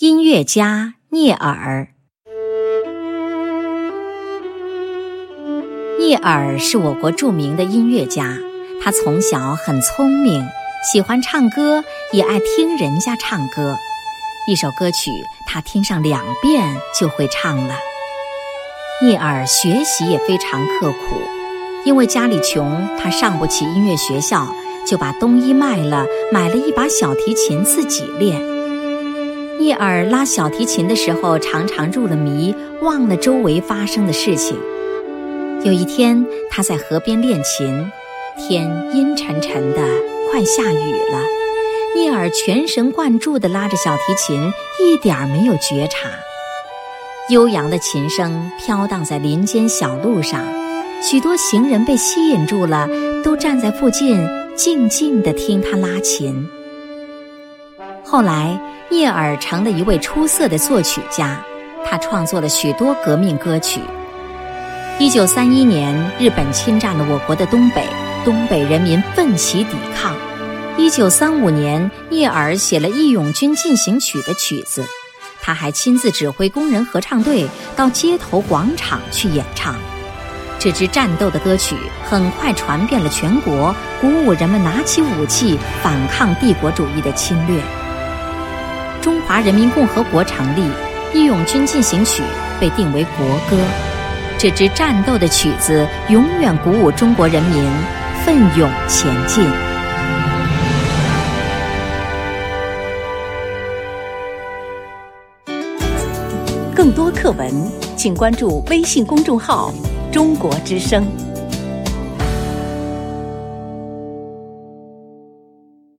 音乐家聂耳。聂耳是我国著名的音乐家，他从小很聪明，喜欢唱歌，也爱听人家唱歌。一首歌曲，他听上两遍就会唱了。聂耳学习也非常刻苦，因为家里穷，他上不起音乐学校，就把冬衣卖了，买了一把小提琴自己练。聂耳拉小提琴的时候，常常入了迷，忘了周围发生的事情。有一天，他在河边练琴，天阴沉沉的，快下雨了。聂耳全神贯注地拉着小提琴，一点儿没有觉察。悠扬的琴声飘荡在林间小路上，许多行人被吸引住了，都站在附近静静地听他拉琴。后来，聂耳成了一位出色的作曲家，他创作了许多革命歌曲。一九三一年，日本侵占了我国的东北，东北人民奋起抵抗。一九三五年，聂耳写了《义勇军进行曲》的曲子，他还亲自指挥工人合唱队到街头广场去演唱。这支战斗的歌曲很快传遍了全国，鼓舞人们拿起武器反抗帝国主义的侵略。中华人民共和国成立，《义勇军进行曲》被定为国歌。这支战斗的曲子永远鼓舞中国人民奋勇前进。更多课文，请关注微信公众号“中国之声”。